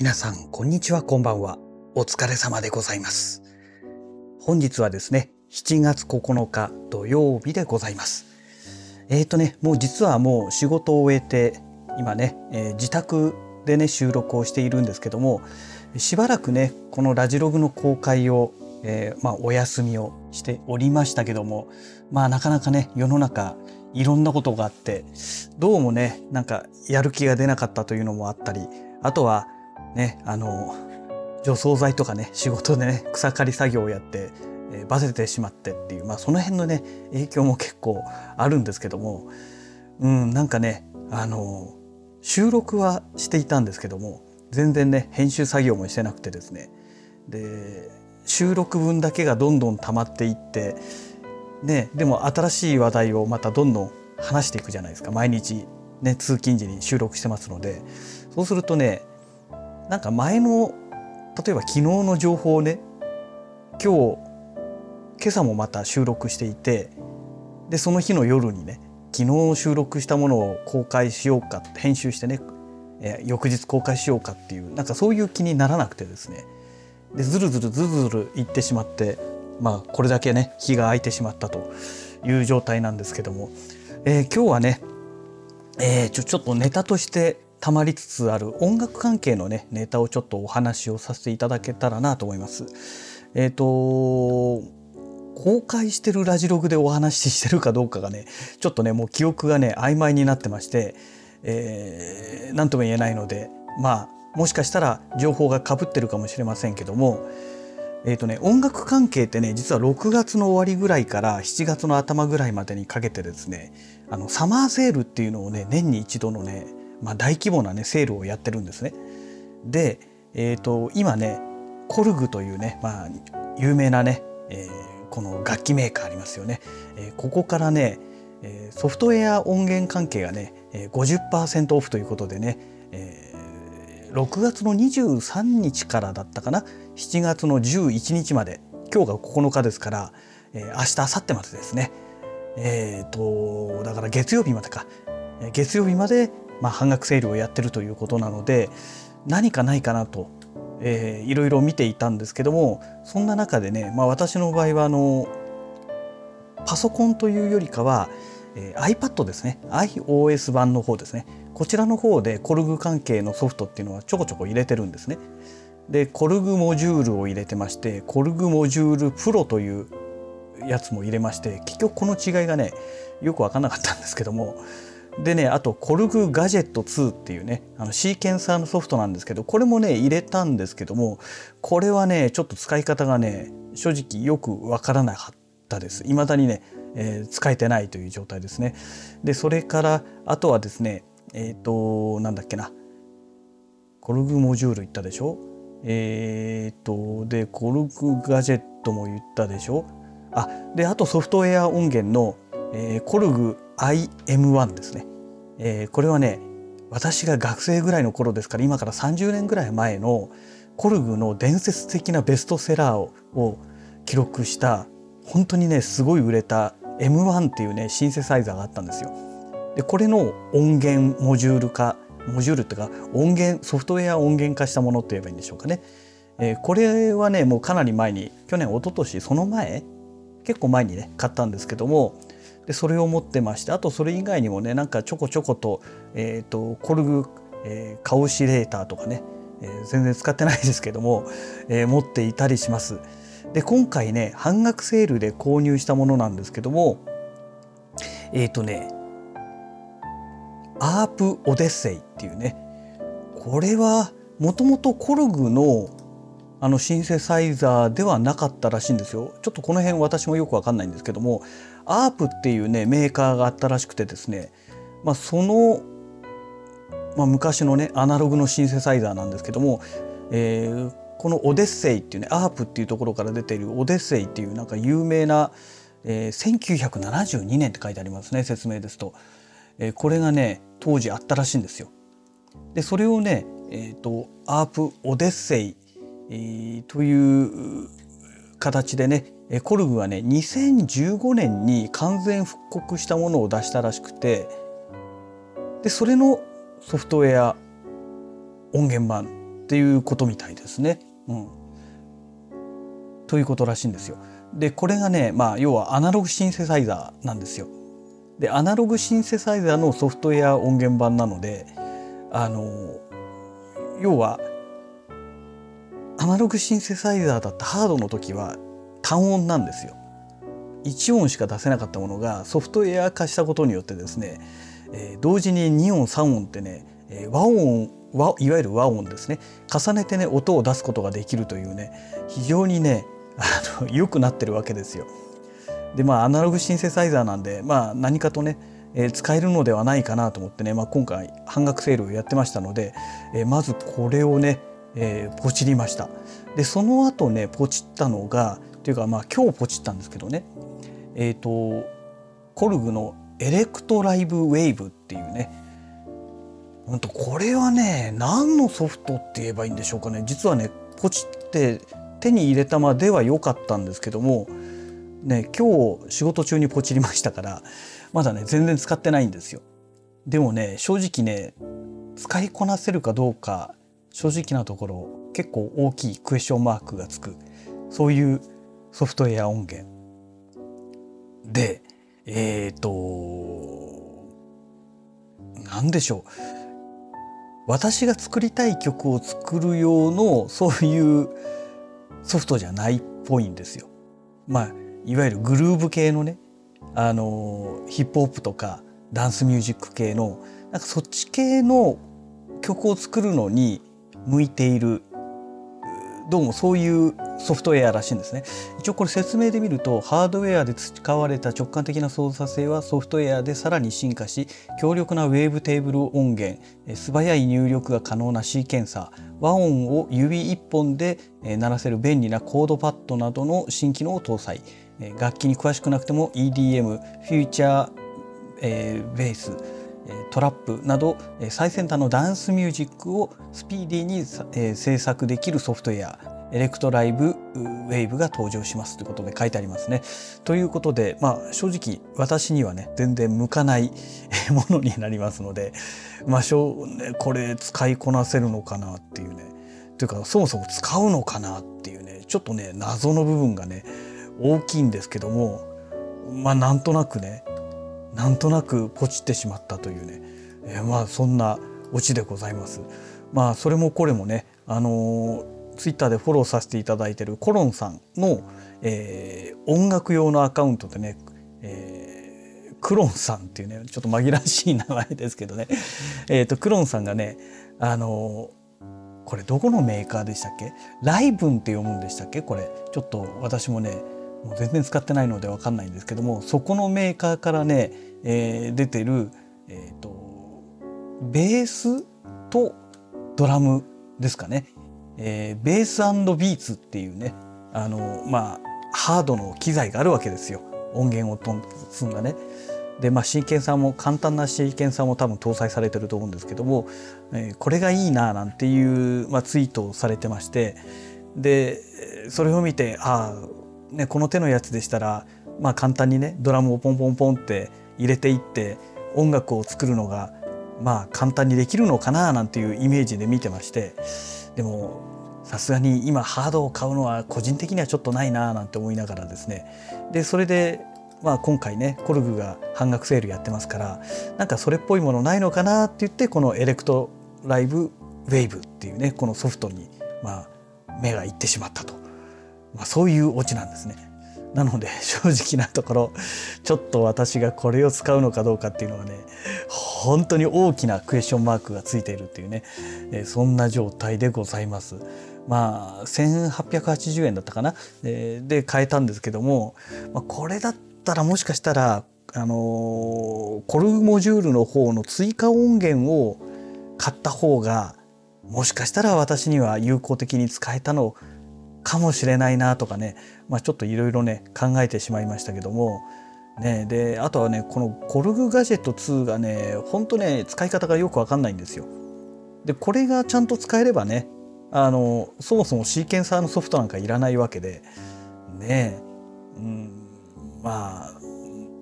皆さん、こんにちは、こんばんは。お疲れ様でございます。本日はですね、7月9日土曜日でございます。えっ、ー、とね、もう実はもう仕事を終えて、今ね、えー、自宅でね、収録をしているんですけども、しばらくね、このラジログの公開を、えー、まあ、お休みをしておりましたけども、まあ、なかなかね、世の中、いろんなことがあって、どうもね、なんかやる気が出なかったというのもあったり、あとはね、あの、除草剤とかね、仕事でね、草刈り作業をやって、えー、バテてしまってっていう、まあその辺のね、影響も結構あるんですけども、うん、なんかね、あの、収録はしていたんですけども、全然ね、編集作業もしてなくてですね、で、収録分だけがどんどん溜まっていって、ね、でも新しい話題をまたどんどん話していくじゃないですか。毎日ね通勤時に収録してますので。そうするとねなんか前の例えば昨日の情報をね今日今朝もまた収録していてでその日の夜にね昨日収録したものを公開しようか編集してね、え翌日公開しようかっていうなんかそういう気にならなくてですね。でずるずるずるずるいってしまってまあこれだけね日が空いてしまったという状態なんですけども、えー、今日はね、えー、ちょちょっとネタとして溜まりつつある音楽関係のねネタをちょっとお話をさせていただけたらなと思います。えっ、ー、と公開してるラジログでお話ししてるかどうかがねちょっとねもう記憶がね曖昧になってまして、えー、何とも言えないのでまあもしかしたら情報がかぶってるかもしれませんけどもえーとね、音楽関係ってね実は6月の終わりぐらいから7月の頭ぐらいまでにかけてですねあのサマーセールっていうのをね年に一度のねまあ、大規模なねセールをやってるんですね。で、えーと、今ねコルグというね、まあ、有名なね、えー、この楽器メーカーありますよね。えー、ここからね、ソフトウェア音源関係がね50%オフということでね、えー、6月の23日からだったかな？7月の11日まで今日が9日ですから、えー、明日明後日までですねえっ、ー、とだから月曜日までか月曜日までまあ、半額セールをやってるということなので何かないかなと、えー、いろいろ見ていたんですけどもそんな中でね、まあ、私の場合はあのパソコンというよりかは、えー、iPad ですね iOS 版の方ですねこちらの方でコルグ関係のソフトっていうのはちょこちょこ入れてるんですね。でコルグモジュールを入れてましてコルグモジュールプロというやつも入れまして結局この違いがねよく分かんなかったんですけどもでねあとコルグガジェット2っていうねあのシーケンサーのソフトなんですけどこれもね入れたんですけどもこれはねちょっと使い方がね正直よくわからなかったです。未だにね、えー、使えてないという状態ですね。でそれからあとはですねえっ、ー、となんだっけな。コルグモジュール言ったでしょ？えっ、ー、とでコルグガジェットも言ったでしょ？あであとソフトウェア音源の、えー、コルグ IM1 ですね、えー、これはね私が学生ぐらいの頃ですから今から30年ぐらい前のコルグの伝説的なベストセラーを記録した本当にねすごい売れた M1 っていうねシンセサイザーがあったんですよ。でこれの音源モジュール化モジュールっていうか音源ソフトウェア音源化したものって言えばいいんでしょうかね。えー、これはねもうかなり前に去年一昨年その前結構前にね買ったんですけどもでそれを持ってましてあとそれ以外にもねなんかちょこちょこと,、えーと、コルグ、えー、カオシレーターとかね、えー、全然使ってないですけども、えー、持っていたりします。で今回ね半額セールで購入したものなんですけどもえっ、ー、とねアープオデッセイっていうねこれはもともとコルグのあのシンセサイザーではなかったらしいんですよちょっとこの辺私もよくわかんないんですけどもアープっていうねメーカーがあったらしくてですね、まあ、その、まあ、昔のねアナログのシンセサイザーなんですけども、えー、このオデッセイっていうねアープっていうところから出ているオデッセイっていうなんか有名な、えー、1972年って書いてありますね説明ですと、えー、これがね当時あったらしいんですよ。でそれをね、えーと、アープオデッセイ、えー、という形でねコルグはね2015年に完全復刻したものを出したらしくてでそれのソフトウェア音源版っていうことみたいですね。うん、ということらしいんですよ。でこれがね、まあ、要はアナログシンセサイザーなんですよ。でアナログシンセサイザーのソフトウェア音源版なのであの要はアナログシンセサイザーだったハードの時は単音なんですよ。1音しか出せなかったものがソフトウェア化したことによってですね、えー、同時に2音3音ってね、えー、和音和いわゆる和音ですね重ねてね音を出すことができるというね非常にねあの良くなってるわけですよ。でまあアナログシンセサイザーなんで、まあ、何かとね、えー、使えるのではないかなと思ってね、まあ、今回半額セールをやってましたので、えー、まずこれをね、えー、ポチりました。でその後ねポチったのがというかまあ今日ポチったんですけどね。えっ、ー、とコルグのエレクトライブウェーブっていうね。本当これはね何のソフトって言えばいいんでしょうかね。実はねポチって手に入れたまでは良かったんですけどもね今日仕事中にポチりましたからまだね全然使ってないんですよ。でもね正直ね使いこなせるかどうか正直なところ結構大きいクエスチョンマークがつくそういうソフトウェア音源でえっ、ー、と何でしょう私が作りたい曲を作る用のそういうソフトじゃないっぽいんですよ。まあいわゆるグルーブ系のねあのヒップホップとかダンスミュージック系のなんかそっち系の曲を作るのに向いているどうもそういうソフトウェアらしいんですね。一応これ説明で見るとハードウェアで使われた直感的な操作性はソフトウェアでさらに進化し強力なウェーブテーブル音源素早い入力が可能なシーケンサー和音を指1本で鳴らせる便利なコードパッドなどの新機能を搭載。楽器に詳しくなくても EDM フューチャー、えー、ベーストラップなど最先端のダンスミュージックをスピーディーに制作できるソフトウェアエレクトライブウェーブが登場しますということで書いてありますね。ということで、まあ、正直私にはね全然向かないものになりますので、まあしょうね、これ使いこなせるのかなっていうねというかそもそも使うのかなっていうねちょっとね謎の部分がね大きいんですけどもまあなんとなくねなんとなくポチってしまったというね、えー、まあそんなオチでございます。まあそれもこれもねあのー、ツイッターでフォローさせていただいてるコロンさんの、えー、音楽用のアカウントでね、えー、クロンさんっていうねちょっと紛らわしい名前ですけどね。えとクロンさんがねあのこれどこのメーカーでしたっけ？ライブンって読むんでしたっけ？これちょっと私もねもう全然使ってないので分かんないんですけどもそこのメーカーからね、えー、出てる、えーと、ベースとドラムですかね、えー、ベースビーツっていうねあのまあハードの機材があるわけですよ。音源を積んだね。でまあシーケンサーも簡単なシーケンサーも多分搭載されてると思うんですけども、えー、これがいいななんていう、まあ、ツイートをされてまして。でそれを見てああね、この手のやつでしたら、まあ、簡単にねドラムをポンポンポンって入れていって音楽を作るのがまあ簡単にできるのかななんていうイメージで見てまして。でもさすがに今ハードを買うのは個人的にはちょっとないななんて思いながらですね。でそれでまあ今回ねコルグが半額セールやってますからなんかそれっぽいものないのかなって言ってこのエレクトライブウェーブっていうねこのソフトにまあ目がいってしまったと。まあ、そういうオチなんですね。なので 正直なところちょっと私がこれを使うのかどうかっていうのはね本当に大きなクエスチョンマークがついているっていうね、えそんな状態でございます。まあ1880円だったかな、えで買えたんですけども、ま、これだったらもしかしたらあの、コルモジュールの方の追加音源を買った方がもしかしたら私には有効的に使えたのかもしれないなとかね、まあ、ちょっといろいろね考えてしまいましたけども、ね、であとはねこのコルグガジェット2がねほんとね使い方がよくわかんないんですよ。でこれがちゃんと使えればねあのそもそもシーケンサーのソフトなんかいらないわけでねうん、まあ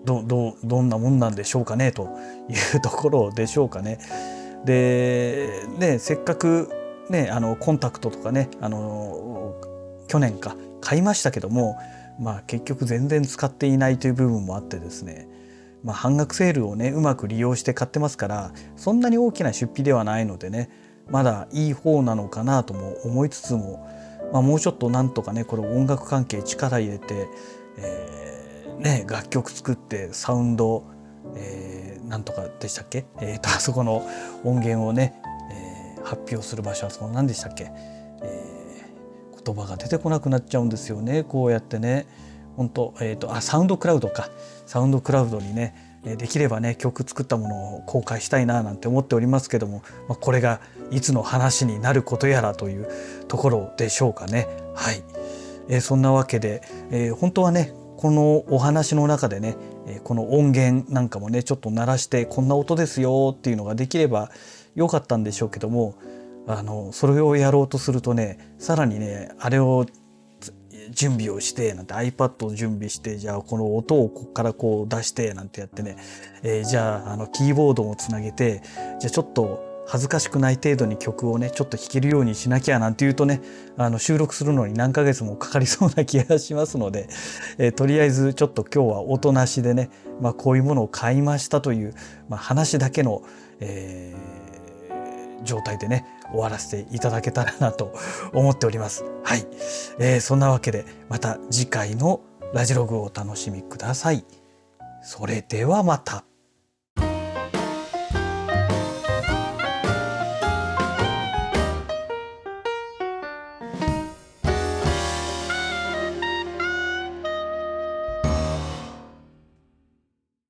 どどどんなもんなんでしょうかねというところでしょうかね。でねせっかくねあのコンタクトとかねあの去年か買いましたけどもまあ結局全然使っていないという部分もあってですねまあ、半額セールをねうまく利用して買ってますからそんなに大きな出費ではないのでねまだいい方なのかなとも思いつつも、まあ、もうちょっとなんとかねこの音楽関係力入れて、えー、ね、楽曲作ってサウンド、えー、なんとかでしたっけ、えーと、あそこの音源をね、えー、発表する場所はそこ何でしたっけ、えー、言葉が出てこなくなっちゃうんですよねこうやってね。本当え、ー、とあサウンドクラウドかサウンドクラウドにねできればね曲作ったものを公開したいななんて思っておりますけども、ま、これがいつの話になることやらというところでしょうかね。はい、えー、そんなわけで、えー、本当はねこのお話の中でねこの音源なんかもねちょっと鳴らしてこんな音ですよっていうのができればよかったんでしょうけどもあのそれをやろうとするとねさらにねあれを準備をしてなんて iPad を準備してじゃあこの音をここからこう出してなんてやってね、えー、じゃああのキーボードもつなげてじゃあちょっと恥ずかしくない程度に曲をねちょっと弾けるようにしなきゃなんていうとねあの収録するのに何ヶ月もかかりそうな気がしますので、えー、とりあえずちょっと今日は音なしでね、まあ、こういうものを買いましたという、まあ、話だけの、えー、状態でね終わらせていただけたらなと思っております。はい、えー、そんなわけでまた次回のラジログをお楽しみください。それではまた。